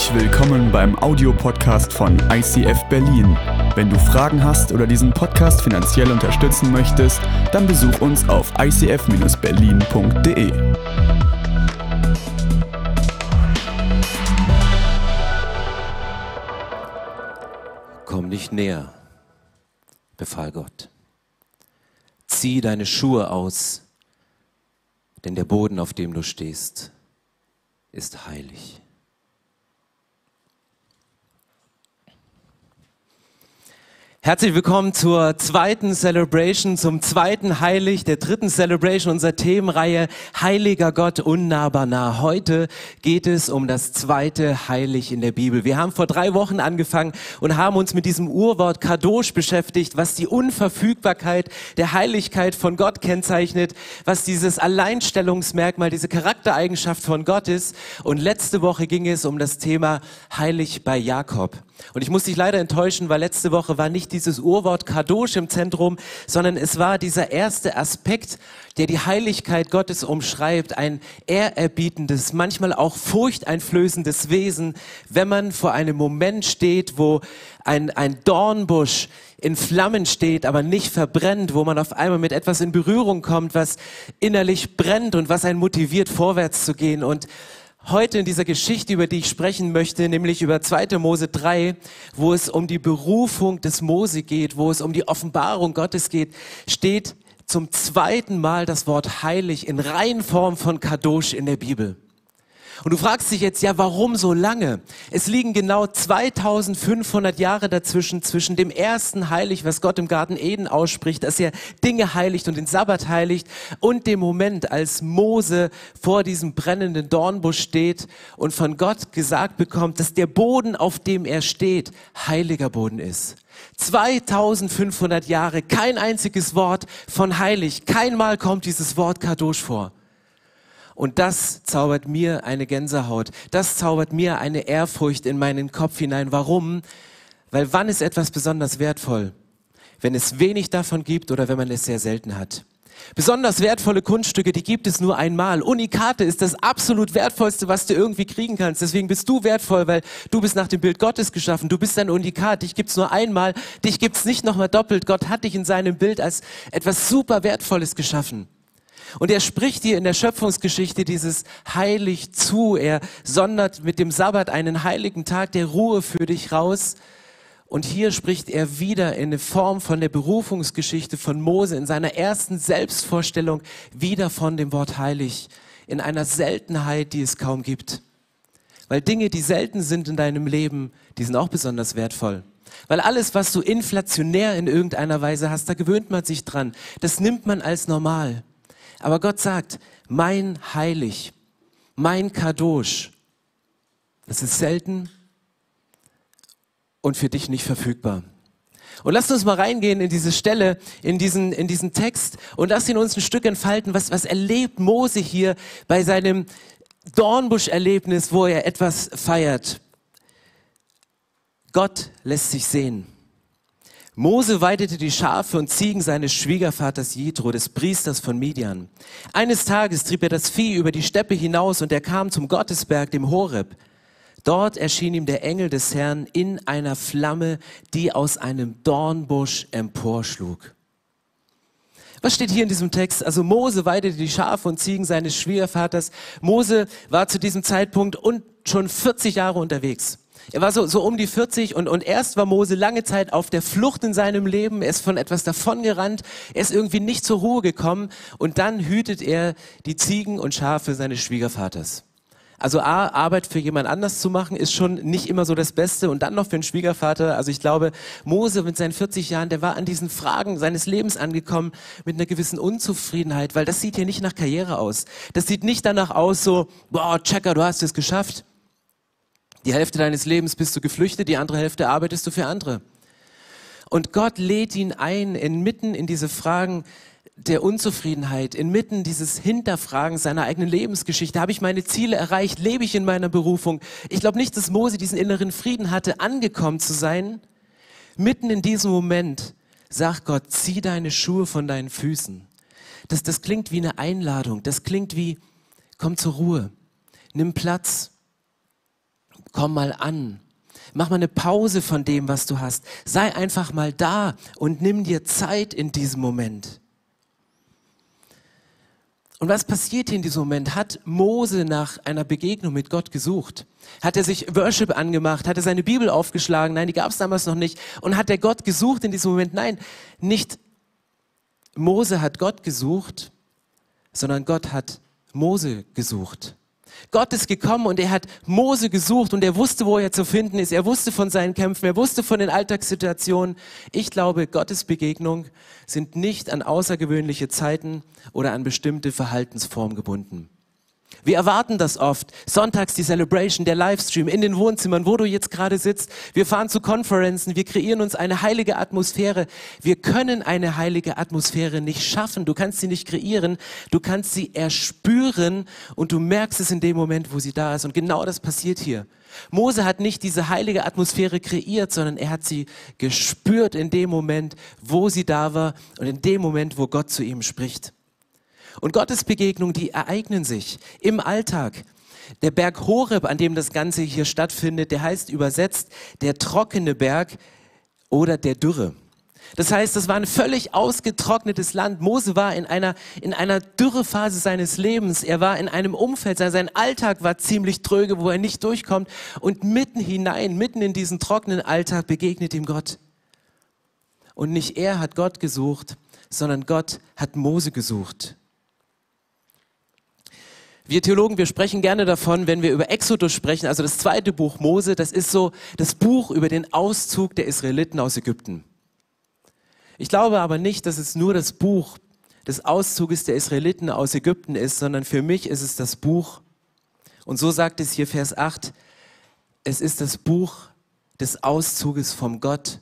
Herzlich willkommen beim Audiopodcast von ICF Berlin. Wenn du Fragen hast oder diesen Podcast finanziell unterstützen möchtest, dann besuch uns auf icf-berlin.de. Komm nicht näher, befahl Gott. Zieh deine Schuhe aus, denn der Boden, auf dem du stehst, ist heilig. Herzlich willkommen zur zweiten Celebration, zum zweiten Heilig, der dritten Celebration unserer Themenreihe Heiliger Gott unnahbar nah. Heute geht es um das zweite Heilig in der Bibel. Wir haben vor drei Wochen angefangen und haben uns mit diesem Urwort Kadosh beschäftigt, was die Unverfügbarkeit der Heiligkeit von Gott kennzeichnet, was dieses Alleinstellungsmerkmal, diese Charaktereigenschaft von Gott ist. Und letzte Woche ging es um das Thema Heilig bei Jakob. Und ich muss dich leider enttäuschen, weil letzte Woche war nicht dieses Urwort Kadosh im Zentrum, sondern es war dieser erste Aspekt, der die Heiligkeit Gottes umschreibt, ein ehrerbietendes, manchmal auch furchteinflößendes Wesen, wenn man vor einem Moment steht, wo ein, ein Dornbusch in Flammen steht, aber nicht verbrennt, wo man auf einmal mit etwas in Berührung kommt, was innerlich brennt und was einen motiviert, vorwärts zu gehen. Und heute in dieser Geschichte, über die ich sprechen möchte, nämlich über 2. Mose 3, wo es um die Berufung des Mose geht, wo es um die Offenbarung Gottes geht, steht zum zweiten Mal das Wort heilig in Reihenform von Kadosh in der Bibel. Und du fragst dich jetzt, ja, warum so lange? Es liegen genau 2500 Jahre dazwischen, zwischen dem ersten Heilig, was Gott im Garten Eden ausspricht, dass er Dinge heiligt und den Sabbat heiligt, und dem Moment, als Mose vor diesem brennenden Dornbusch steht und von Gott gesagt bekommt, dass der Boden, auf dem er steht, heiliger Boden ist. 2500 Jahre, kein einziges Wort von heilig, kein Mal kommt dieses Wort Kadosh vor. Und das zaubert mir eine Gänsehaut. Das zaubert mir eine Ehrfurcht in meinen Kopf hinein. Warum? Weil wann ist etwas besonders wertvoll? Wenn es wenig davon gibt oder wenn man es sehr selten hat. Besonders wertvolle Kunststücke, die gibt es nur einmal. Unikate ist das absolut wertvollste, was du irgendwie kriegen kannst. Deswegen bist du wertvoll, weil du bist nach dem Bild Gottes geschaffen. Du bist ein Unikat. Dich gibt's nur einmal. Dich gibt's nicht nochmal doppelt. Gott hat dich in seinem Bild als etwas super Wertvolles geschaffen. Und er spricht hier in der Schöpfungsgeschichte dieses heilig zu. Er sondert mit dem Sabbat einen heiligen Tag der Ruhe für dich raus. Und hier spricht er wieder in der Form von der Berufungsgeschichte von Mose in seiner ersten Selbstvorstellung wieder von dem Wort heilig in einer Seltenheit, die es kaum gibt. Weil Dinge, die selten sind in deinem Leben, die sind auch besonders wertvoll. Weil alles, was du inflationär in irgendeiner Weise hast, da gewöhnt man sich dran. Das nimmt man als normal. Aber Gott sagt, mein Heilig, mein Kadosh, das ist selten und für dich nicht verfügbar. Und lasst uns mal reingehen in diese Stelle, in diesen, in diesen Text und lass ihn uns ein Stück entfalten. Was, was erlebt Mose hier bei seinem Dornbusch-Erlebnis, wo er etwas feiert? Gott lässt sich sehen. Mose weidete die Schafe und Ziegen seines Schwiegervaters Jethro, des Priesters von Midian. Eines Tages trieb er das Vieh über die Steppe hinaus und er kam zum Gottesberg, dem Horeb. Dort erschien ihm der Engel des Herrn in einer Flamme, die aus einem Dornbusch emporschlug. Was steht hier in diesem Text? Also Mose weidete die Schafe und Ziegen seines Schwiegervaters. Mose war zu diesem Zeitpunkt und schon 40 Jahre unterwegs. Er war so, so um die 40 und, und erst war Mose lange Zeit auf der Flucht in seinem Leben. Er ist von etwas davongerannt. Er ist irgendwie nicht zur Ruhe gekommen. Und dann hütet er die Ziegen und Schafe seines Schwiegervaters. Also A, Arbeit für jemand anders zu machen, ist schon nicht immer so das Beste. Und dann noch für einen Schwiegervater. Also ich glaube, Mose mit seinen 40 Jahren, der war an diesen Fragen seines Lebens angekommen mit einer gewissen Unzufriedenheit, weil das sieht hier nicht nach Karriere aus. Das sieht nicht danach aus so, boah, Checker, du hast es geschafft. Die Hälfte deines Lebens bist du geflüchtet, die andere Hälfte arbeitest du für andere. Und Gott lädt ihn ein, inmitten in diese Fragen der Unzufriedenheit, inmitten dieses Hinterfragen seiner eigenen Lebensgeschichte. Habe ich meine Ziele erreicht? Lebe ich in meiner Berufung? Ich glaube nicht, dass Mose diesen inneren Frieden hatte, angekommen zu sein. Mitten in diesem Moment sagt Gott, zieh deine Schuhe von deinen Füßen. Das, das klingt wie eine Einladung. Das klingt wie, komm zur Ruhe. Nimm Platz Komm mal an. Mach mal eine Pause von dem, was du hast. Sei einfach mal da und nimm dir Zeit in diesem Moment. Und was passiert hier in diesem Moment? Hat Mose nach einer Begegnung mit Gott gesucht? Hat er sich Worship angemacht? Hat er seine Bibel aufgeschlagen? Nein, die gab es damals noch nicht. Und hat er Gott gesucht in diesem Moment? Nein, nicht Mose hat Gott gesucht, sondern Gott hat Mose gesucht. Gott ist gekommen und er hat Mose gesucht und er wusste, wo er zu finden ist. Er wusste von seinen Kämpfen, er wusste von den Alltagssituationen. Ich glaube, Gottes Begegnung sind nicht an außergewöhnliche Zeiten oder an bestimmte Verhaltensformen gebunden. Wir erwarten das oft. Sonntags die Celebration, der Livestream in den Wohnzimmern, wo du jetzt gerade sitzt. Wir fahren zu Konferenzen, wir kreieren uns eine heilige Atmosphäre. Wir können eine heilige Atmosphäre nicht schaffen. Du kannst sie nicht kreieren. Du kannst sie erspüren und du merkst es in dem Moment, wo sie da ist. Und genau das passiert hier. Mose hat nicht diese heilige Atmosphäre kreiert, sondern er hat sie gespürt in dem Moment, wo sie da war und in dem Moment, wo Gott zu ihm spricht. Und Gottes Begegnungen, die ereignen sich im Alltag. Der Berg Horeb, an dem das Ganze hier stattfindet, der heißt übersetzt der trockene Berg oder der Dürre. Das heißt, das war ein völlig ausgetrocknetes Land. Mose war in einer, in einer Dürrephase seines Lebens. Er war in einem Umfeld, sein Alltag war ziemlich tröge, wo er nicht durchkommt. Und mitten hinein, mitten in diesen trockenen Alltag begegnet ihm Gott. Und nicht er hat Gott gesucht, sondern Gott hat Mose gesucht. Wir Theologen, wir sprechen gerne davon, wenn wir über Exodus sprechen, also das zweite Buch Mose, das ist so das Buch über den Auszug der Israeliten aus Ägypten. Ich glaube aber nicht, dass es nur das Buch des Auszuges der Israeliten aus Ägypten ist, sondern für mich ist es das Buch, und so sagt es hier Vers 8, es ist das Buch des Auszuges vom Gott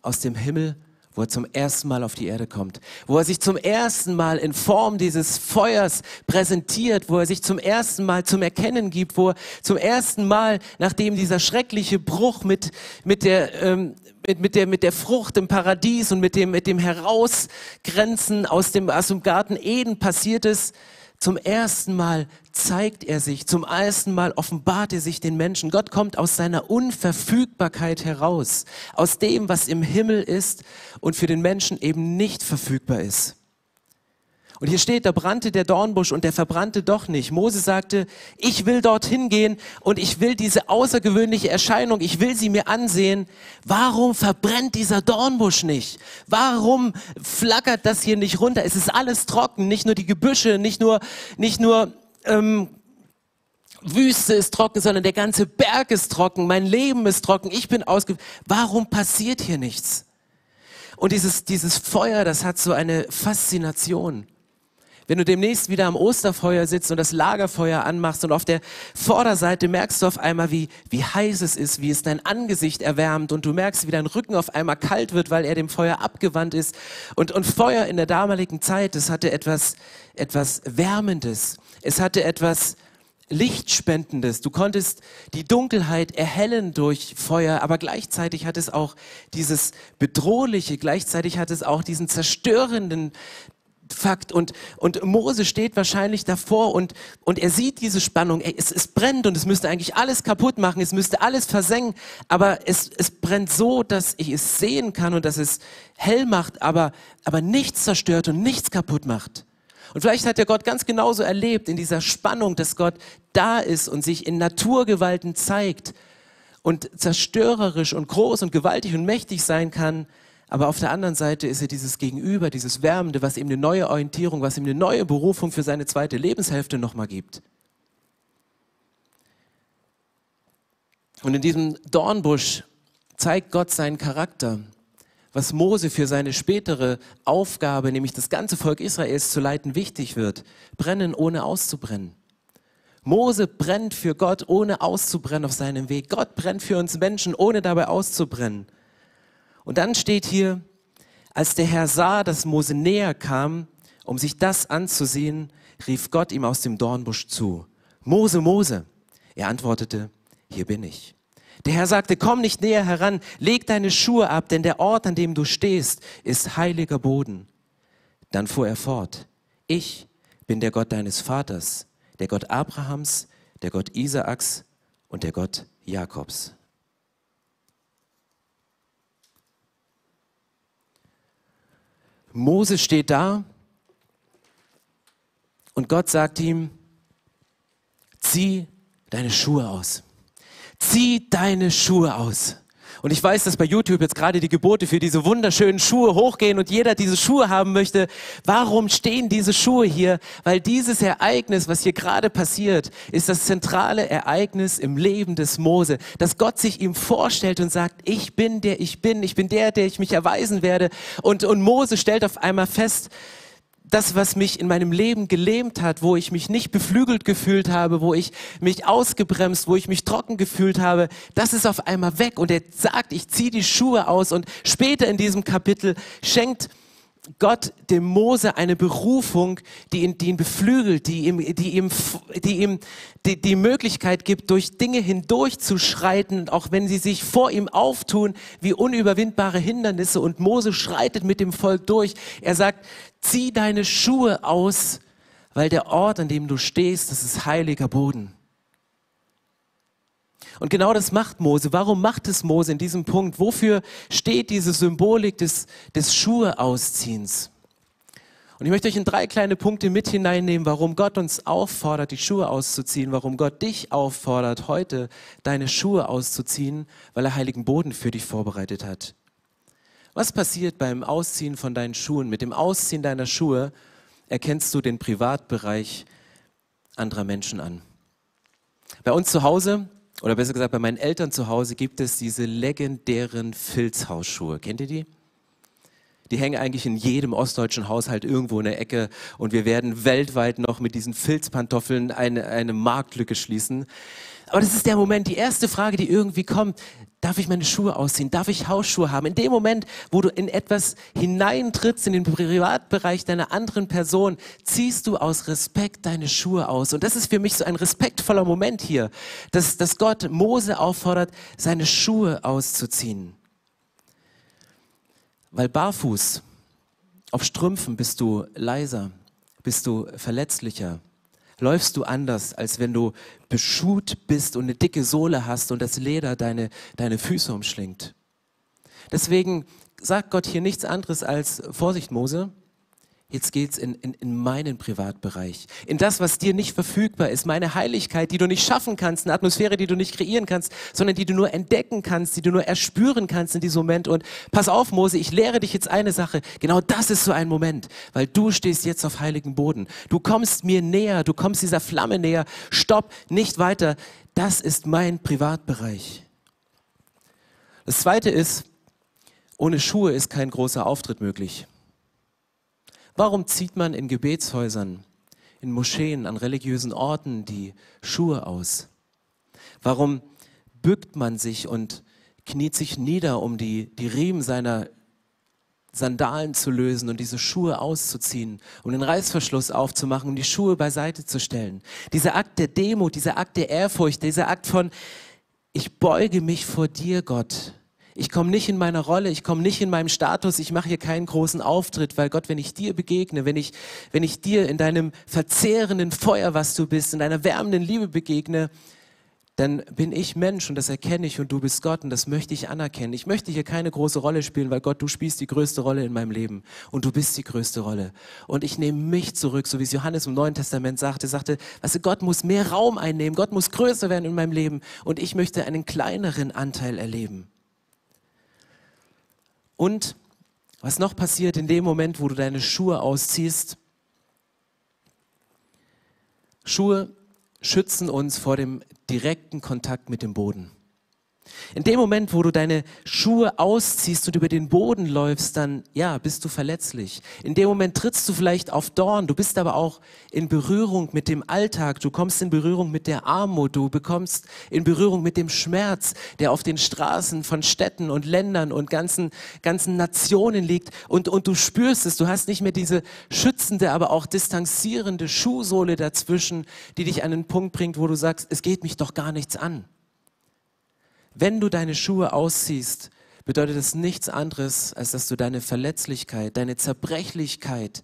aus dem Himmel wo er zum ersten Mal auf die Erde kommt, wo er sich zum ersten Mal in Form dieses Feuers präsentiert, wo er sich zum ersten Mal zum Erkennen gibt, wo er zum ersten Mal, nachdem dieser schreckliche Bruch mit, mit der, ähm, mit, mit, der, mit der Frucht im Paradies und mit dem, mit dem Herausgrenzen aus dem, aus dem Garten Eden passiert ist, zum ersten Mal zeigt er sich, zum ersten Mal offenbart er sich den Menschen. Gott kommt aus seiner Unverfügbarkeit heraus, aus dem, was im Himmel ist und für den Menschen eben nicht verfügbar ist. Und hier steht, da brannte der Dornbusch und der verbrannte doch nicht. Mose sagte, ich will dorthin gehen und ich will diese außergewöhnliche Erscheinung, ich will sie mir ansehen. Warum verbrennt dieser Dornbusch nicht? Warum flackert das hier nicht runter? Es ist alles trocken, nicht nur die Gebüsche, nicht nur, nicht nur, ähm, Wüste ist trocken, sondern der ganze Berg ist trocken, mein Leben ist trocken, ich bin ausge... Warum passiert hier nichts? Und dieses, dieses Feuer, das hat so eine Faszination. Wenn du demnächst wieder am Osterfeuer sitzt und das Lagerfeuer anmachst und auf der Vorderseite merkst du auf einmal, wie, wie heiß es ist, wie es dein Angesicht erwärmt und du merkst, wie dein Rücken auf einmal kalt wird, weil er dem Feuer abgewandt ist. Und, und Feuer in der damaligen Zeit, das hatte etwas, etwas Wärmendes. Es hatte etwas, Lichtspendendes. Du konntest die Dunkelheit erhellen durch Feuer, aber gleichzeitig hat es auch dieses Bedrohliche, gleichzeitig hat es auch diesen zerstörenden Fakt. Und, und Mose steht wahrscheinlich davor und, und er sieht diese Spannung. Ey, es, es brennt und es müsste eigentlich alles kaputt machen, es müsste alles versengen, aber es, es brennt so, dass ich es sehen kann und dass es hell macht, aber, aber nichts zerstört und nichts kaputt macht. Und vielleicht hat der Gott ganz genauso erlebt in dieser Spannung, dass Gott da ist und sich in Naturgewalten zeigt und zerstörerisch und groß und gewaltig und mächtig sein kann, aber auf der anderen Seite ist er dieses Gegenüber, dieses Wärmende, was ihm eine neue Orientierung, was ihm eine neue Berufung für seine zweite Lebenshälfte nochmal gibt. Und in diesem Dornbusch zeigt Gott seinen Charakter, was Mose für seine spätere Aufgabe, nämlich das ganze Volk Israels zu leiten, wichtig wird. Brennen ohne auszubrennen. Mose brennt für Gott, ohne auszubrennen auf seinem Weg. Gott brennt für uns Menschen, ohne dabei auszubrennen. Und dann steht hier, als der Herr sah, dass Mose näher kam, um sich das anzusehen, rief Gott ihm aus dem Dornbusch zu. Mose, Mose. Er antwortete, hier bin ich. Der Herr sagte, komm nicht näher heran, leg deine Schuhe ab, denn der Ort, an dem du stehst, ist heiliger Boden. Dann fuhr er fort, ich bin der Gott deines Vaters, der Gott Abrahams, der Gott Isaaks und der Gott Jakobs. Mose steht da und Gott sagt ihm, zieh deine Schuhe aus. Zieh deine Schuhe aus. Und ich weiß, dass bei YouTube jetzt gerade die Gebote für diese wunderschönen Schuhe hochgehen und jeder diese Schuhe haben möchte. Warum stehen diese Schuhe hier? Weil dieses Ereignis, was hier gerade passiert, ist das zentrale Ereignis im Leben des Mose, dass Gott sich ihm vorstellt und sagt, ich bin der ich bin, ich bin der, der ich mich erweisen werde. Und, und Mose stellt auf einmal fest, das, was mich in meinem Leben gelähmt hat, wo ich mich nicht beflügelt gefühlt habe, wo ich mich ausgebremst, wo ich mich trocken gefühlt habe, das ist auf einmal weg. Und er sagt, ich ziehe die Schuhe aus. Und später in diesem Kapitel schenkt Gott dem Mose eine Berufung, die ihn, die ihn beflügelt, die ihm, die ihm, die ihm die, die Möglichkeit gibt, durch Dinge hindurchzuschreiten, auch wenn sie sich vor ihm auftun wie unüberwindbare Hindernisse. Und Mose schreitet mit dem Volk durch. Er sagt, zieh deine Schuhe aus, weil der Ort, an dem du stehst, das ist heiliger Boden. Und genau das macht Mose. Warum macht es Mose in diesem Punkt? Wofür steht diese Symbolik des, des Schuhe ausziehens? Und ich möchte euch in drei kleine Punkte mit hineinnehmen, warum Gott uns auffordert, die Schuhe auszuziehen, warum Gott dich auffordert, heute deine Schuhe auszuziehen, weil er heiligen Boden für dich vorbereitet hat. Was passiert beim Ausziehen von deinen Schuhen? Mit dem Ausziehen deiner Schuhe erkennst du den Privatbereich anderer Menschen an. Bei uns zu Hause oder besser gesagt bei meinen Eltern zu Hause gibt es diese legendären Filzhausschuhe. Kennt ihr die? Die hängen eigentlich in jedem ostdeutschen Haushalt irgendwo in der Ecke und wir werden weltweit noch mit diesen Filzpantoffeln eine, eine Marktlücke schließen. Aber das ist der Moment, die erste Frage, die irgendwie kommt. Darf ich meine Schuhe ausziehen? Darf ich Hausschuhe haben? In dem Moment, wo du in etwas hineintrittst, in den Privatbereich deiner anderen Person, ziehst du aus Respekt deine Schuhe aus. Und das ist für mich so ein respektvoller Moment hier, dass, dass Gott Mose auffordert, seine Schuhe auszuziehen. Weil barfuß, auf Strümpfen bist du leiser, bist du verletzlicher läufst du anders, als wenn du beschuht bist und eine dicke Sohle hast und das Leder deine, deine Füße umschlingt. Deswegen sagt Gott hier nichts anderes als Vorsicht, Mose. Jetzt geht's in, in, in meinen Privatbereich, in das, was dir nicht verfügbar ist, meine Heiligkeit, die du nicht schaffen kannst, eine Atmosphäre, die du nicht kreieren kannst, sondern die du nur entdecken kannst, die du nur erspüren kannst in diesem Moment. Und pass auf, Mose, ich lehre dich jetzt eine Sache. Genau das ist so ein Moment, weil du stehst jetzt auf heiligen Boden. Du kommst mir näher, du kommst dieser Flamme näher. Stopp, nicht weiter. Das ist mein Privatbereich. Das zweite ist, ohne Schuhe ist kein großer Auftritt möglich. Warum zieht man in Gebetshäusern, in Moscheen, an religiösen Orten die Schuhe aus? Warum bückt man sich und kniet sich nieder, um die, die Riemen seiner Sandalen zu lösen und diese Schuhe auszuziehen, um den Reißverschluss aufzumachen, um die Schuhe beiseite zu stellen. Dieser Akt der Demut, dieser Akt der Ehrfurcht, dieser Akt von, ich beuge mich vor dir, Gott. Ich komme nicht in meiner Rolle, ich komme nicht in meinem Status, ich mache hier keinen großen Auftritt, weil Gott, wenn ich dir begegne, wenn ich, wenn ich dir in deinem verzehrenden Feuer, was du bist, in deiner wärmenden Liebe begegne, dann bin ich Mensch und das erkenne ich und du bist Gott und das möchte ich anerkennen. Ich möchte hier keine große Rolle spielen, weil Gott, du spielst die größte Rolle in meinem Leben und du bist die größte Rolle. Und ich nehme mich zurück, so wie es Johannes im Neuen Testament sagte, sagte, weißt du, Gott muss mehr Raum einnehmen, Gott muss größer werden in meinem Leben und ich möchte einen kleineren Anteil erleben. Und was noch passiert in dem Moment, wo du deine Schuhe ausziehst? Schuhe schützen uns vor dem direkten Kontakt mit dem Boden. In dem Moment, wo du deine Schuhe ausziehst und über den Boden läufst, dann ja, bist du verletzlich. In dem Moment trittst du vielleicht auf Dorn, du bist aber auch in Berührung mit dem Alltag, du kommst in Berührung mit der Armut, du bekommst in Berührung mit dem Schmerz, der auf den Straßen von Städten und Ländern und ganzen, ganzen Nationen liegt und, und du spürst es, du hast nicht mehr diese schützende, aber auch distanzierende Schuhsohle dazwischen, die dich an den Punkt bringt, wo du sagst, es geht mich doch gar nichts an. Wenn du deine Schuhe ausziehst, bedeutet es nichts anderes, als dass du deine Verletzlichkeit, deine Zerbrechlichkeit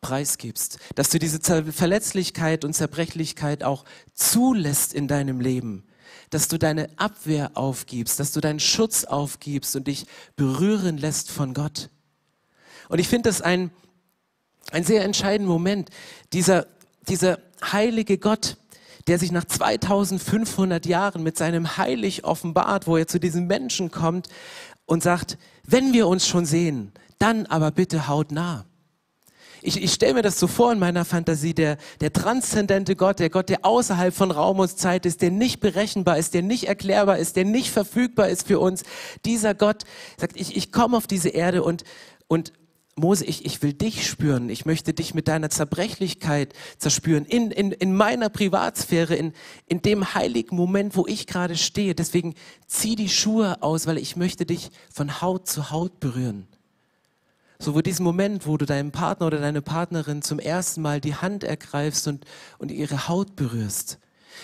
preisgibst, dass du diese Verletzlichkeit und Zerbrechlichkeit auch zulässt in deinem Leben, dass du deine Abwehr aufgibst, dass du deinen Schutz aufgibst und dich berühren lässt von Gott. Und ich finde das ein, ein sehr entscheidender Moment, dieser, dieser heilige Gott, der sich nach 2500 Jahren mit seinem Heilig offenbart, wo er zu diesen Menschen kommt und sagt, wenn wir uns schon sehen, dann aber bitte haut nah. Ich, ich stelle mir das so vor in meiner Fantasie, der, der transzendente Gott, der Gott, der außerhalb von Raum und Zeit ist, der nicht berechenbar ist, der nicht erklärbar ist, der nicht verfügbar ist für uns. Dieser Gott sagt, ich, ich komme auf diese Erde und, und Mose, ich, ich will dich spüren. Ich möchte dich mit deiner Zerbrechlichkeit zerspüren. In, in, in meiner Privatsphäre, in, in dem heiligen Moment, wo ich gerade stehe. Deswegen zieh die Schuhe aus, weil ich möchte dich von Haut zu Haut berühren. So wo diesen Moment, wo du deinem Partner oder deine Partnerin zum ersten Mal die Hand ergreifst und, und ihre Haut berührst.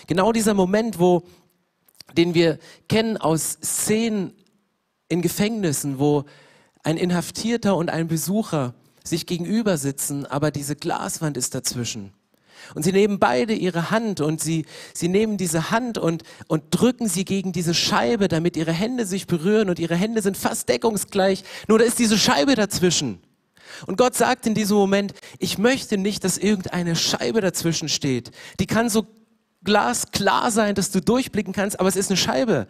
Genau dieser Moment, wo, den wir kennen aus Szenen in Gefängnissen, wo ein Inhaftierter und ein Besucher sich gegenüber sitzen, aber diese Glaswand ist dazwischen. Und sie nehmen beide ihre Hand und sie, sie nehmen diese Hand und, und drücken sie gegen diese Scheibe, damit ihre Hände sich berühren und ihre Hände sind fast deckungsgleich. Nur da ist diese Scheibe dazwischen. Und Gott sagt in diesem Moment, ich möchte nicht, dass irgendeine Scheibe dazwischen steht. Die kann so glasklar sein, dass du durchblicken kannst, aber es ist eine Scheibe.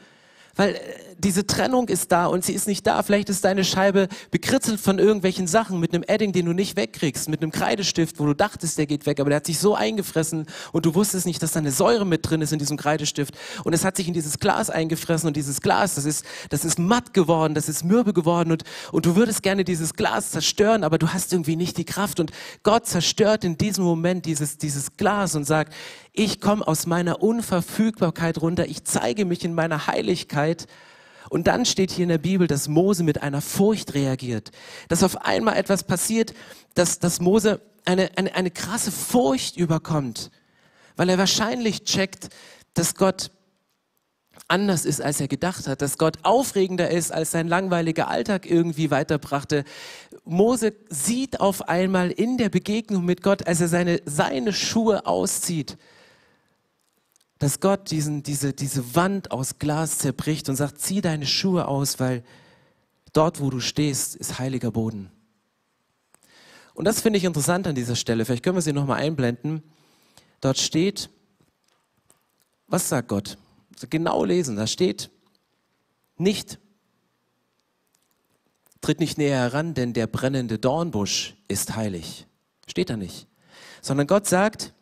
Weil äh, diese Trennung ist da und sie ist nicht da. Vielleicht ist deine Scheibe bekritzelt von irgendwelchen Sachen mit einem Edding, den du nicht wegkriegst, mit einem Kreidestift, wo du dachtest, der geht weg, aber der hat sich so eingefressen und du wusstest nicht, dass da eine Säure mit drin ist in diesem Kreidestift. Und es hat sich in dieses Glas eingefressen und dieses Glas, das ist, das ist matt geworden, das ist mürbe geworden und, und du würdest gerne dieses Glas zerstören, aber du hast irgendwie nicht die Kraft. Und Gott zerstört in diesem Moment dieses, dieses Glas und sagt, ich komme aus meiner Unverfügbarkeit runter, ich zeige mich in meiner Heiligkeit und dann steht hier in der Bibel, dass Mose mit einer Furcht reagiert. Dass auf einmal etwas passiert, dass, dass Mose eine, eine, eine krasse Furcht überkommt. Weil er wahrscheinlich checkt, dass Gott anders ist, als er gedacht hat, dass Gott aufregender ist, als sein langweiliger Alltag irgendwie weiterbrachte. Mose sieht auf einmal in der Begegnung mit Gott, als er seine, seine Schuhe auszieht, dass Gott diesen, diese, diese Wand aus Glas zerbricht und sagt, zieh deine Schuhe aus, weil dort, wo du stehst, ist heiliger Boden. Und das finde ich interessant an dieser Stelle. Vielleicht können wir sie nochmal einblenden. Dort steht, was sagt Gott? Genau lesen, da steht nicht, tritt nicht näher heran, denn der brennende Dornbusch ist heilig. Steht da nicht. Sondern Gott sagt,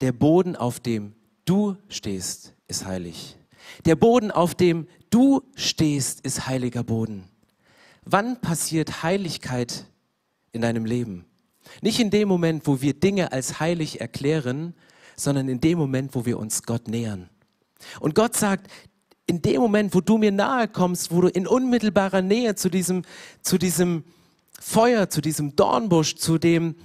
der Boden, auf dem du stehst, ist heilig. Der Boden, auf dem du stehst, ist heiliger Boden. Wann passiert Heiligkeit in deinem Leben? Nicht in dem Moment, wo wir Dinge als heilig erklären, sondern in dem Moment, wo wir uns Gott nähern. Und Gott sagt, in dem Moment, wo du mir nahe kommst, wo du in unmittelbarer Nähe zu diesem, zu diesem Feuer, zu diesem Dornbusch, zu dem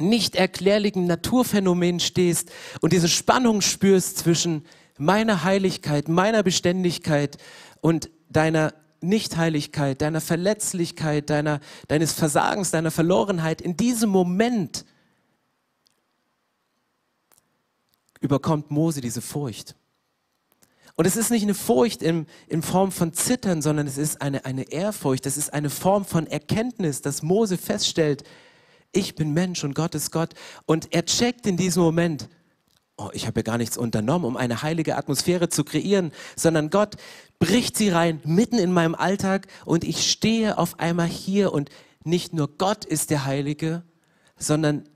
nicht erklärlichen Naturphänomen stehst und diese Spannung spürst zwischen meiner Heiligkeit, meiner Beständigkeit und deiner Nichtheiligkeit, deiner Verletzlichkeit, deiner, deines Versagens, deiner Verlorenheit, in diesem Moment überkommt Mose diese Furcht. Und es ist nicht eine Furcht in, in Form von Zittern, sondern es ist eine, eine Ehrfurcht, es ist eine Form von Erkenntnis, dass Mose feststellt, ich bin Mensch und Gott ist Gott. Und er checkt in diesem Moment, oh, ich habe ja gar nichts unternommen, um eine heilige Atmosphäre zu kreieren, sondern Gott bricht sie rein mitten in meinem Alltag und ich stehe auf einmal hier und nicht nur Gott ist der Heilige, sondern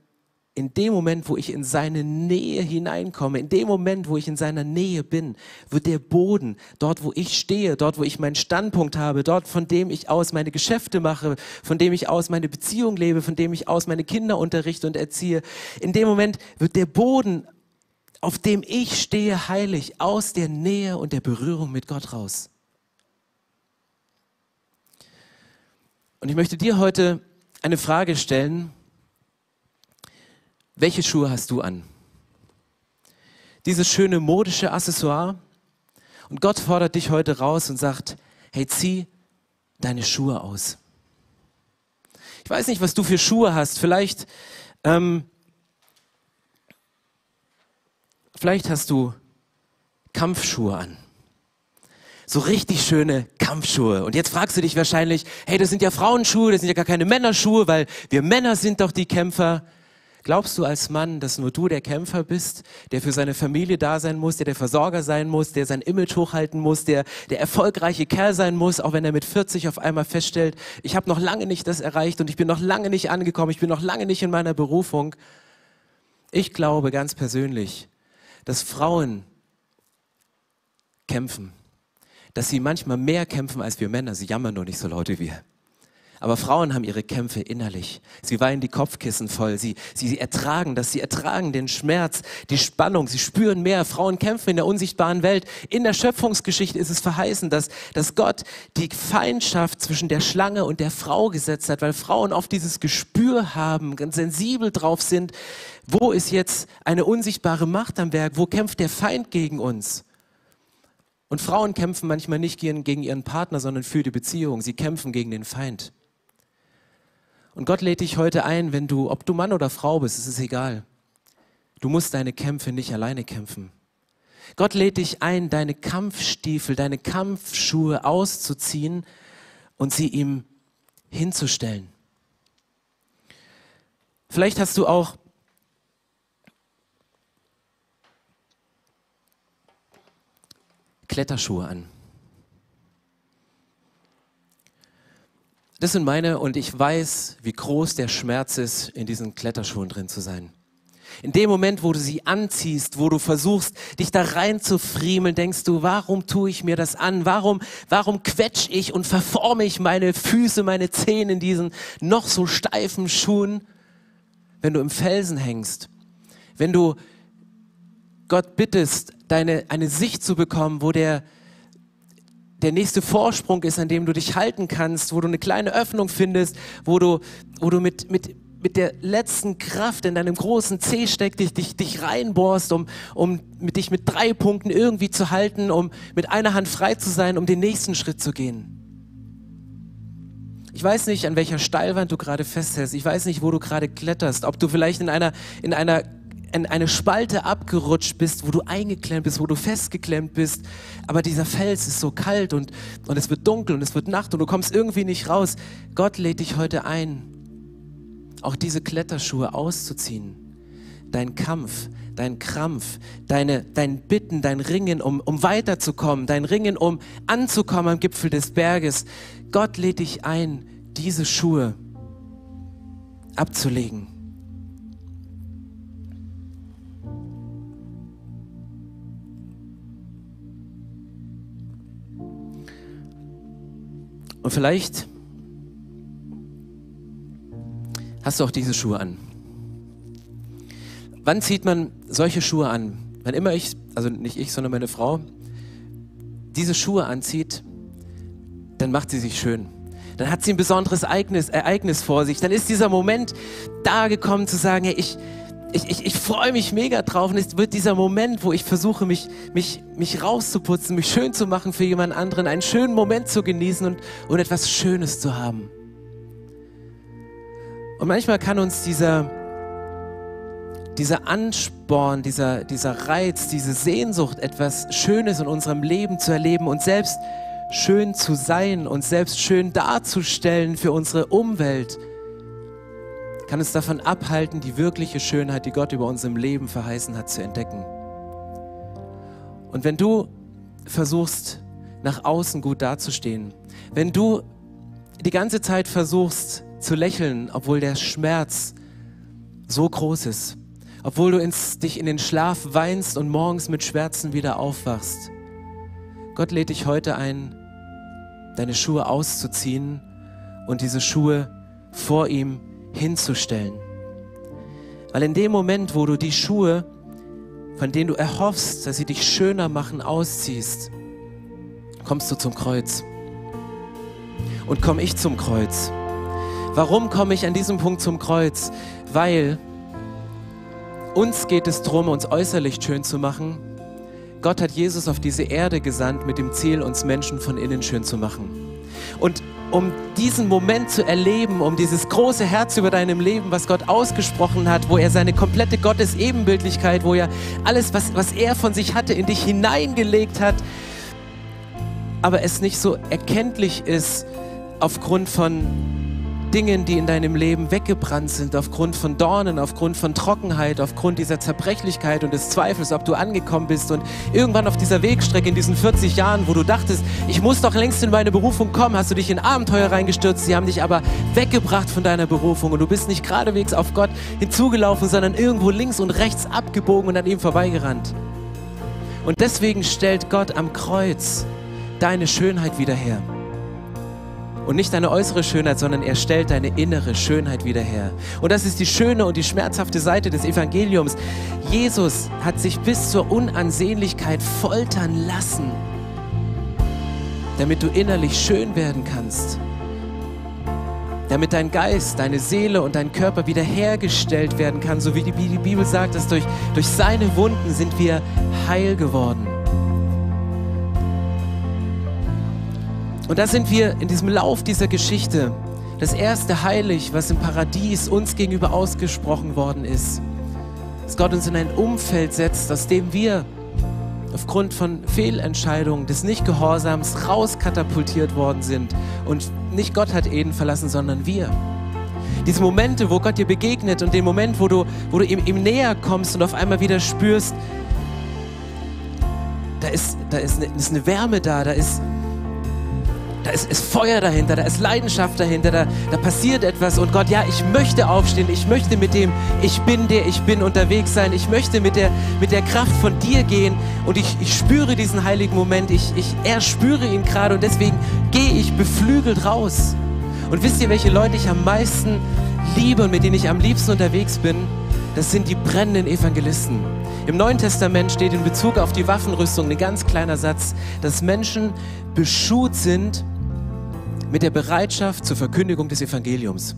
in dem Moment, wo ich in seine Nähe hineinkomme, in dem Moment, wo ich in seiner Nähe bin, wird der Boden, dort wo ich stehe, dort wo ich meinen Standpunkt habe, dort von dem ich aus meine Geschäfte mache, von dem ich aus meine Beziehung lebe, von dem ich aus meine Kinder unterrichte und erziehe, in dem Moment wird der Boden, auf dem ich stehe, heilig, aus der Nähe und der Berührung mit Gott raus. Und ich möchte dir heute eine Frage stellen, welche Schuhe hast du an? Dieses schöne modische Accessoire? Und Gott fordert dich heute raus und sagt, hey, zieh deine Schuhe aus. Ich weiß nicht, was du für Schuhe hast. Vielleicht, ähm, vielleicht hast du Kampfschuhe an. So richtig schöne Kampfschuhe. Und jetzt fragst du dich wahrscheinlich, hey, das sind ja Frauenschuhe, das sind ja gar keine Männerschuhe, weil wir Männer sind doch die Kämpfer. Glaubst du als Mann, dass nur du der Kämpfer bist, der für seine Familie da sein muss, der der Versorger sein muss, der sein Image hochhalten muss, der der erfolgreiche Kerl sein muss, auch wenn er mit 40 auf einmal feststellt, ich habe noch lange nicht das erreicht und ich bin noch lange nicht angekommen, ich bin noch lange nicht in meiner Berufung? Ich glaube ganz persönlich, dass Frauen kämpfen, dass sie manchmal mehr kämpfen als wir Männer, sie jammern nur nicht so laut wie wir. Aber Frauen haben ihre Kämpfe innerlich. Sie weinen die Kopfkissen voll. Sie, sie, sie ertragen das. Sie ertragen den Schmerz, die Spannung. Sie spüren mehr. Frauen kämpfen in der unsichtbaren Welt. In der Schöpfungsgeschichte ist es verheißen, dass, dass Gott die Feindschaft zwischen der Schlange und der Frau gesetzt hat, weil Frauen oft dieses Gespür haben, ganz sensibel drauf sind. Wo ist jetzt eine unsichtbare Macht am Werk? Wo kämpft der Feind gegen uns? Und Frauen kämpfen manchmal nicht gegen ihren Partner, sondern für die Beziehung. Sie kämpfen gegen den Feind. Und Gott lädt dich heute ein, wenn du, ob du Mann oder Frau bist, es ist egal. Du musst deine Kämpfe nicht alleine kämpfen. Gott lädt dich ein, deine Kampfstiefel, deine Kampfschuhe auszuziehen und sie ihm hinzustellen. Vielleicht hast du auch Kletterschuhe an. Das sind meine und ich weiß, wie groß der Schmerz ist, in diesen Kletterschuhen drin zu sein. In dem Moment, wo du sie anziehst, wo du versuchst, dich da rein zu friemeln, denkst du, warum tue ich mir das an? Warum, warum quetsch ich und verforme ich meine Füße, meine Zehen in diesen noch so steifen Schuhen? Wenn du im Felsen hängst, wenn du Gott bittest, deine, eine Sicht zu bekommen, wo der, der nächste Vorsprung ist, an dem du dich halten kannst, wo du eine kleine Öffnung findest, wo du, wo du mit, mit, mit der letzten Kraft in deinem großen C steck dich, dich, dich reinbohrst, um, um mit dich mit drei Punkten irgendwie zu halten, um mit einer Hand frei zu sein, um den nächsten Schritt zu gehen. Ich weiß nicht, an welcher Steilwand du gerade festhältst. Ich weiß nicht, wo du gerade kletterst. Ob du vielleicht in einer, in einer in eine Spalte abgerutscht bist, wo du eingeklemmt bist, wo du festgeklemmt bist. Aber dieser Fels ist so kalt und, und es wird dunkel und es wird Nacht und du kommst irgendwie nicht raus. Gott lädt dich heute ein, auch diese Kletterschuhe auszuziehen. Dein Kampf, dein Krampf, deine, dein Bitten, dein Ringen, um, um weiterzukommen, dein Ringen, um anzukommen am Gipfel des Berges. Gott lädt dich ein, diese Schuhe abzulegen Und vielleicht hast du auch diese Schuhe an. Wann zieht man solche Schuhe an? Wann immer ich, also nicht ich, sondern meine Frau, diese Schuhe anzieht, dann macht sie sich schön. Dann hat sie ein besonderes Ereignis, Ereignis vor sich. Dann ist dieser Moment da gekommen zu sagen, hey, ich, ich, ich, ich freue mich mega drauf und es wird dieser Moment, wo ich versuche, mich, mich, mich rauszuputzen, mich schön zu machen für jemand anderen, einen schönen Moment zu genießen und, und etwas Schönes zu haben. Und manchmal kann uns dieser, dieser Ansporn, dieser, dieser Reiz, diese Sehnsucht, etwas Schönes in unserem Leben zu erleben und selbst schön zu sein und selbst schön darzustellen für unsere Umwelt, kann uns davon abhalten, die wirkliche Schönheit, die Gott über unserem Leben verheißen hat, zu entdecken. Und wenn du versuchst, nach außen gut dazustehen, wenn du die ganze Zeit versuchst zu lächeln, obwohl der Schmerz so groß ist, obwohl du ins, dich in den Schlaf weinst und morgens mit Schmerzen wieder aufwachst, Gott lädt dich heute ein, deine Schuhe auszuziehen und diese Schuhe vor ihm hinzustellen. Weil in dem Moment, wo du die Schuhe, von denen du erhoffst, dass sie dich schöner machen, ausziehst, kommst du zum Kreuz. Und komme ich zum Kreuz. Warum komme ich an diesem Punkt zum Kreuz? Weil uns geht es darum, uns äußerlich schön zu machen. Gott hat Jesus auf diese Erde gesandt mit dem Ziel, uns Menschen von innen schön zu machen. Und um diesen Moment zu erleben, um dieses große Herz über deinem Leben, was Gott ausgesprochen hat, wo er seine komplette Gottesebenbildlichkeit, wo er alles, was, was er von sich hatte, in dich hineingelegt hat, aber es nicht so erkenntlich ist aufgrund von Dingen, die in deinem Leben weggebrannt sind, aufgrund von Dornen, aufgrund von Trockenheit, aufgrund dieser Zerbrechlichkeit und des Zweifels, ob du angekommen bist und irgendwann auf dieser Wegstrecke in diesen 40 Jahren, wo du dachtest, ich muss doch längst in meine Berufung kommen, hast du dich in Abenteuer reingestürzt, sie haben dich aber weggebracht von deiner Berufung und du bist nicht geradewegs auf Gott hinzugelaufen, sondern irgendwo links und rechts abgebogen und an ihm vorbeigerannt. Und deswegen stellt Gott am Kreuz deine Schönheit wieder her. Und nicht deine äußere Schönheit, sondern er stellt deine innere Schönheit wieder her. Und das ist die schöne und die schmerzhafte Seite des Evangeliums. Jesus hat sich bis zur Unansehnlichkeit foltern lassen, damit du innerlich schön werden kannst. Damit dein Geist, deine Seele und dein Körper wiederhergestellt werden kann, so wie die, Bibel sagt, dass durch, durch seine Wunden sind wir heil geworden. Und da sind wir in diesem Lauf dieser Geschichte. Das erste Heilig, was im Paradies uns gegenüber ausgesprochen worden ist. Dass Gott uns in ein Umfeld setzt, aus dem wir aufgrund von Fehlentscheidungen des Nichtgehorsams rauskatapultiert worden sind. Und nicht Gott hat Eden verlassen, sondern wir. Diese Momente, wo Gott dir begegnet und den Moment, wo du, wo du ihm, ihm näher kommst und auf einmal wieder spürst, da ist, da ist eine, ist eine Wärme da, da ist, da ist, ist, Feuer dahinter, da ist Leidenschaft dahinter, da, da passiert etwas. Und Gott, ja, ich möchte aufstehen, ich möchte mit dem Ich bin, der ich bin unterwegs sein, ich möchte mit der, mit der Kraft von dir gehen. Und ich, ich spüre diesen heiligen Moment, ich, ich erspüre ihn gerade und deswegen gehe ich beflügelt raus. Und wisst ihr, welche Leute ich am meisten liebe und mit denen ich am liebsten unterwegs bin? Das sind die brennenden Evangelisten. Im Neuen Testament steht in Bezug auf die Waffenrüstung ein ganz kleiner Satz, dass Menschen beschut sind mit der Bereitschaft zur Verkündigung des Evangeliums.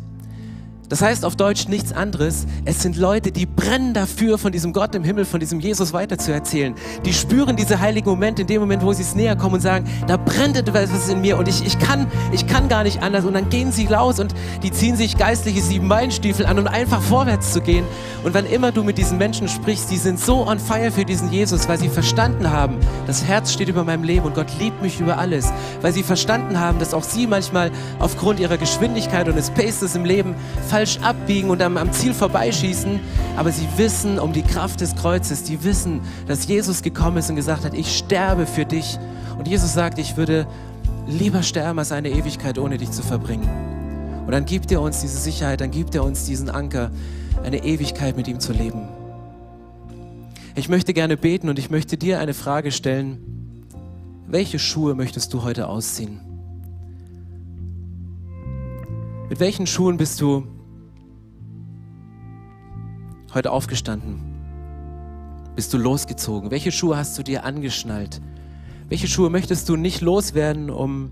Das heißt auf Deutsch nichts anderes. Es sind Leute, die brennen dafür, von diesem Gott im Himmel, von diesem Jesus weiterzuerzählen. Die spüren diese heiligen Momente in dem Moment, wo sie es näher kommen und sagen, da brennt etwas in mir und ich, ich, kann, ich kann gar nicht anders. Und dann gehen sie raus und die ziehen sich geistliche Siebenbeinstiefel an, um einfach vorwärts zu gehen. Und wann immer du mit diesen Menschen sprichst, die sind so on fire für diesen Jesus, weil sie verstanden haben, das Herz steht über meinem Leben und Gott liebt mich über alles. Weil sie verstanden haben, dass auch sie manchmal aufgrund ihrer Geschwindigkeit und des Paces im Leben falsch abbiegen und am, am Ziel vorbeischießen, aber sie wissen um die Kraft des Kreuzes, die wissen, dass Jesus gekommen ist und gesagt hat, ich sterbe für dich. Und Jesus sagt, ich würde lieber sterben, als eine Ewigkeit ohne dich zu verbringen. Und dann gibt er uns diese Sicherheit, dann gibt er uns diesen Anker, eine Ewigkeit mit ihm zu leben. Ich möchte gerne beten und ich möchte dir eine Frage stellen. Welche Schuhe möchtest du heute ausziehen? Mit welchen Schuhen bist du heute aufgestanden? Bist du losgezogen? Welche Schuhe hast du dir angeschnallt? Welche Schuhe möchtest du nicht loswerden, um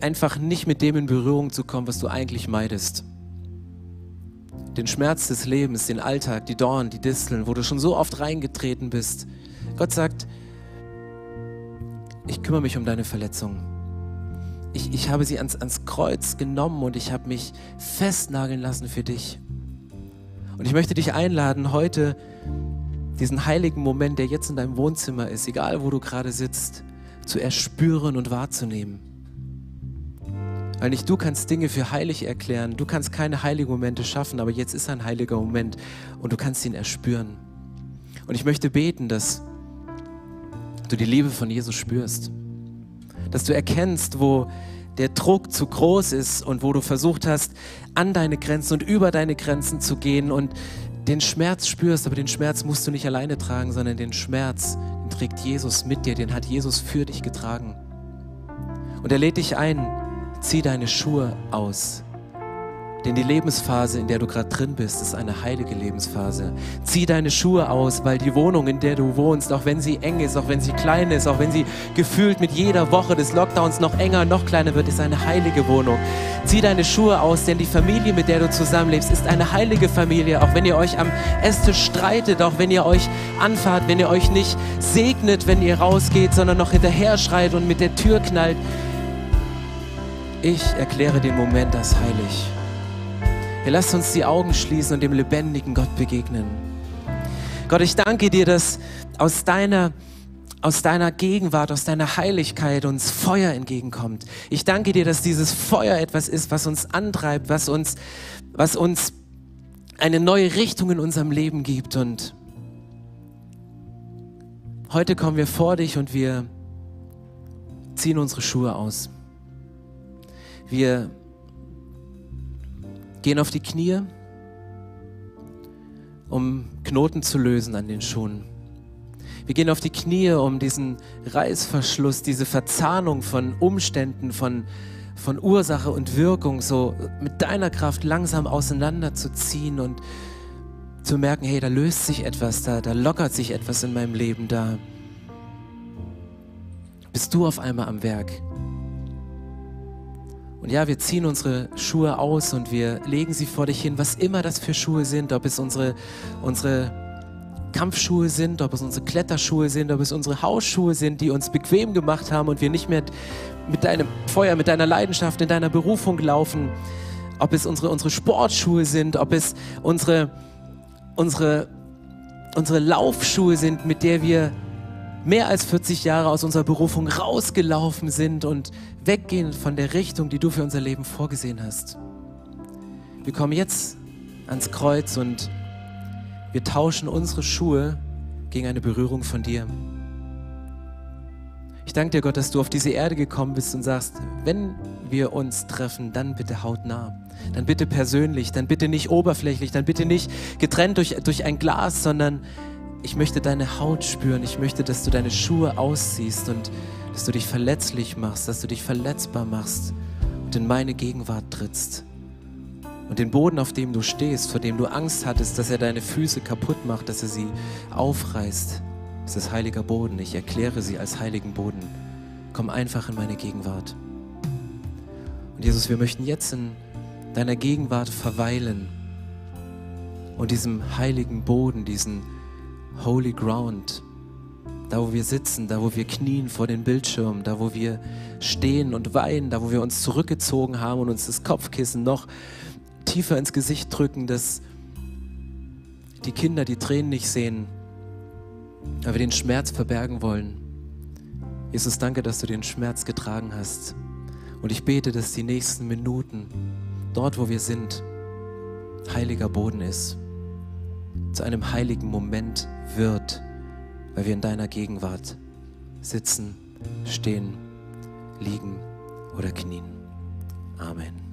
einfach nicht mit dem in Berührung zu kommen, was du eigentlich meidest? Den Schmerz des Lebens, den Alltag, die Dornen, die Disteln, wo du schon so oft reingetreten bist. Gott sagt, ich kümmere mich um deine Verletzungen ich, ich habe sie ans, ans Kreuz genommen und ich habe mich festnageln lassen für dich. Und ich möchte dich einladen, heute diesen heiligen Moment, der jetzt in deinem Wohnzimmer ist, egal wo du gerade sitzt, zu erspüren und wahrzunehmen. Weil nicht du kannst Dinge für heilig erklären, du kannst keine heiligen Momente schaffen, aber jetzt ist ein heiliger Moment und du kannst ihn erspüren. Und ich möchte beten, dass du die Liebe von Jesus spürst dass du erkennst, wo der Druck zu groß ist und wo du versucht hast, an deine Grenzen und über deine Grenzen zu gehen und den Schmerz spürst, aber den Schmerz musst du nicht alleine tragen, sondern den Schmerz, den trägt Jesus mit dir, den hat Jesus für dich getragen. Und er lädt dich ein, zieh deine Schuhe aus. Denn die Lebensphase, in der du gerade drin bist, ist eine heilige Lebensphase. Zieh deine Schuhe aus, weil die Wohnung, in der du wohnst, auch wenn sie eng ist, auch wenn sie klein ist, auch wenn sie gefühlt mit jeder Woche des Lockdowns noch enger, noch kleiner wird, ist eine heilige Wohnung. Zieh deine Schuhe aus, denn die Familie, mit der du zusammenlebst, ist eine heilige Familie. Auch wenn ihr euch am Esstisch streitet, auch wenn ihr euch anfahrt, wenn ihr euch nicht segnet, wenn ihr rausgeht, sondern noch hinterher schreit und mit der Tür knallt. Ich erkläre den Moment als heilig. Wir lassen uns die Augen schließen und dem lebendigen Gott begegnen. Gott, ich danke dir, dass aus deiner aus deiner Gegenwart, aus deiner Heiligkeit uns Feuer entgegenkommt. Ich danke dir, dass dieses Feuer etwas ist, was uns antreibt, was uns, was uns eine neue Richtung in unserem Leben gibt. Und heute kommen wir vor dich und wir ziehen unsere Schuhe aus. Wir gehen auf die Knie, um Knoten zu lösen an den Schuhen. Wir gehen auf die Knie, um diesen Reißverschluss, diese Verzahnung von Umständen, von, von Ursache und Wirkung so mit deiner Kraft langsam auseinanderzuziehen und zu merken, hey, da löst sich etwas, da, da lockert sich etwas in meinem Leben, da bist du auf einmal am Werk. Und ja, wir ziehen unsere Schuhe aus und wir legen sie vor dich hin, was immer das für Schuhe sind, ob es unsere, unsere Kampfschuhe sind, ob es unsere Kletterschuhe sind, ob es unsere Hausschuhe sind, die uns bequem gemacht haben und wir nicht mehr mit deinem Feuer, mit deiner Leidenschaft in deiner Berufung laufen, ob es unsere, unsere Sportschuhe sind, ob es unsere, unsere, unsere Laufschuhe sind, mit der wir mehr als 40 Jahre aus unserer Berufung rausgelaufen sind und weggehen von der Richtung, die du für unser Leben vorgesehen hast. Wir kommen jetzt ans Kreuz und wir tauschen unsere Schuhe gegen eine Berührung von dir. Ich danke dir, Gott, dass du auf diese Erde gekommen bist und sagst, wenn wir uns treffen, dann bitte hautnah. Dann bitte persönlich, dann bitte nicht oberflächlich, dann bitte nicht getrennt durch, durch ein Glas, sondern ich möchte deine Haut spüren. Ich möchte, dass du deine Schuhe ausziehst und dass du dich verletzlich machst, dass du dich verletzbar machst und in meine Gegenwart trittst. Und den Boden, auf dem du stehst, vor dem du Angst hattest, dass er deine Füße kaputt macht, dass er sie aufreißt, ist das heiliger Boden. Ich erkläre sie als heiligen Boden. Komm einfach in meine Gegenwart. Und Jesus, wir möchten jetzt in deiner Gegenwart verweilen und diesem heiligen Boden, diesen Holy Ground. Da, wo wir sitzen, da, wo wir knien vor den Bildschirmen, da, wo wir stehen und weinen, da, wo wir uns zurückgezogen haben und uns das Kopfkissen noch tiefer ins Gesicht drücken, dass die Kinder die Tränen nicht sehen, aber wir den Schmerz verbergen wollen. Jesus, danke, dass du den Schmerz getragen hast. Und ich bete, dass die nächsten Minuten, dort wo wir sind, heiliger Boden ist zu einem heiligen Moment wird, weil wir in deiner Gegenwart sitzen, stehen, liegen oder knien. Amen.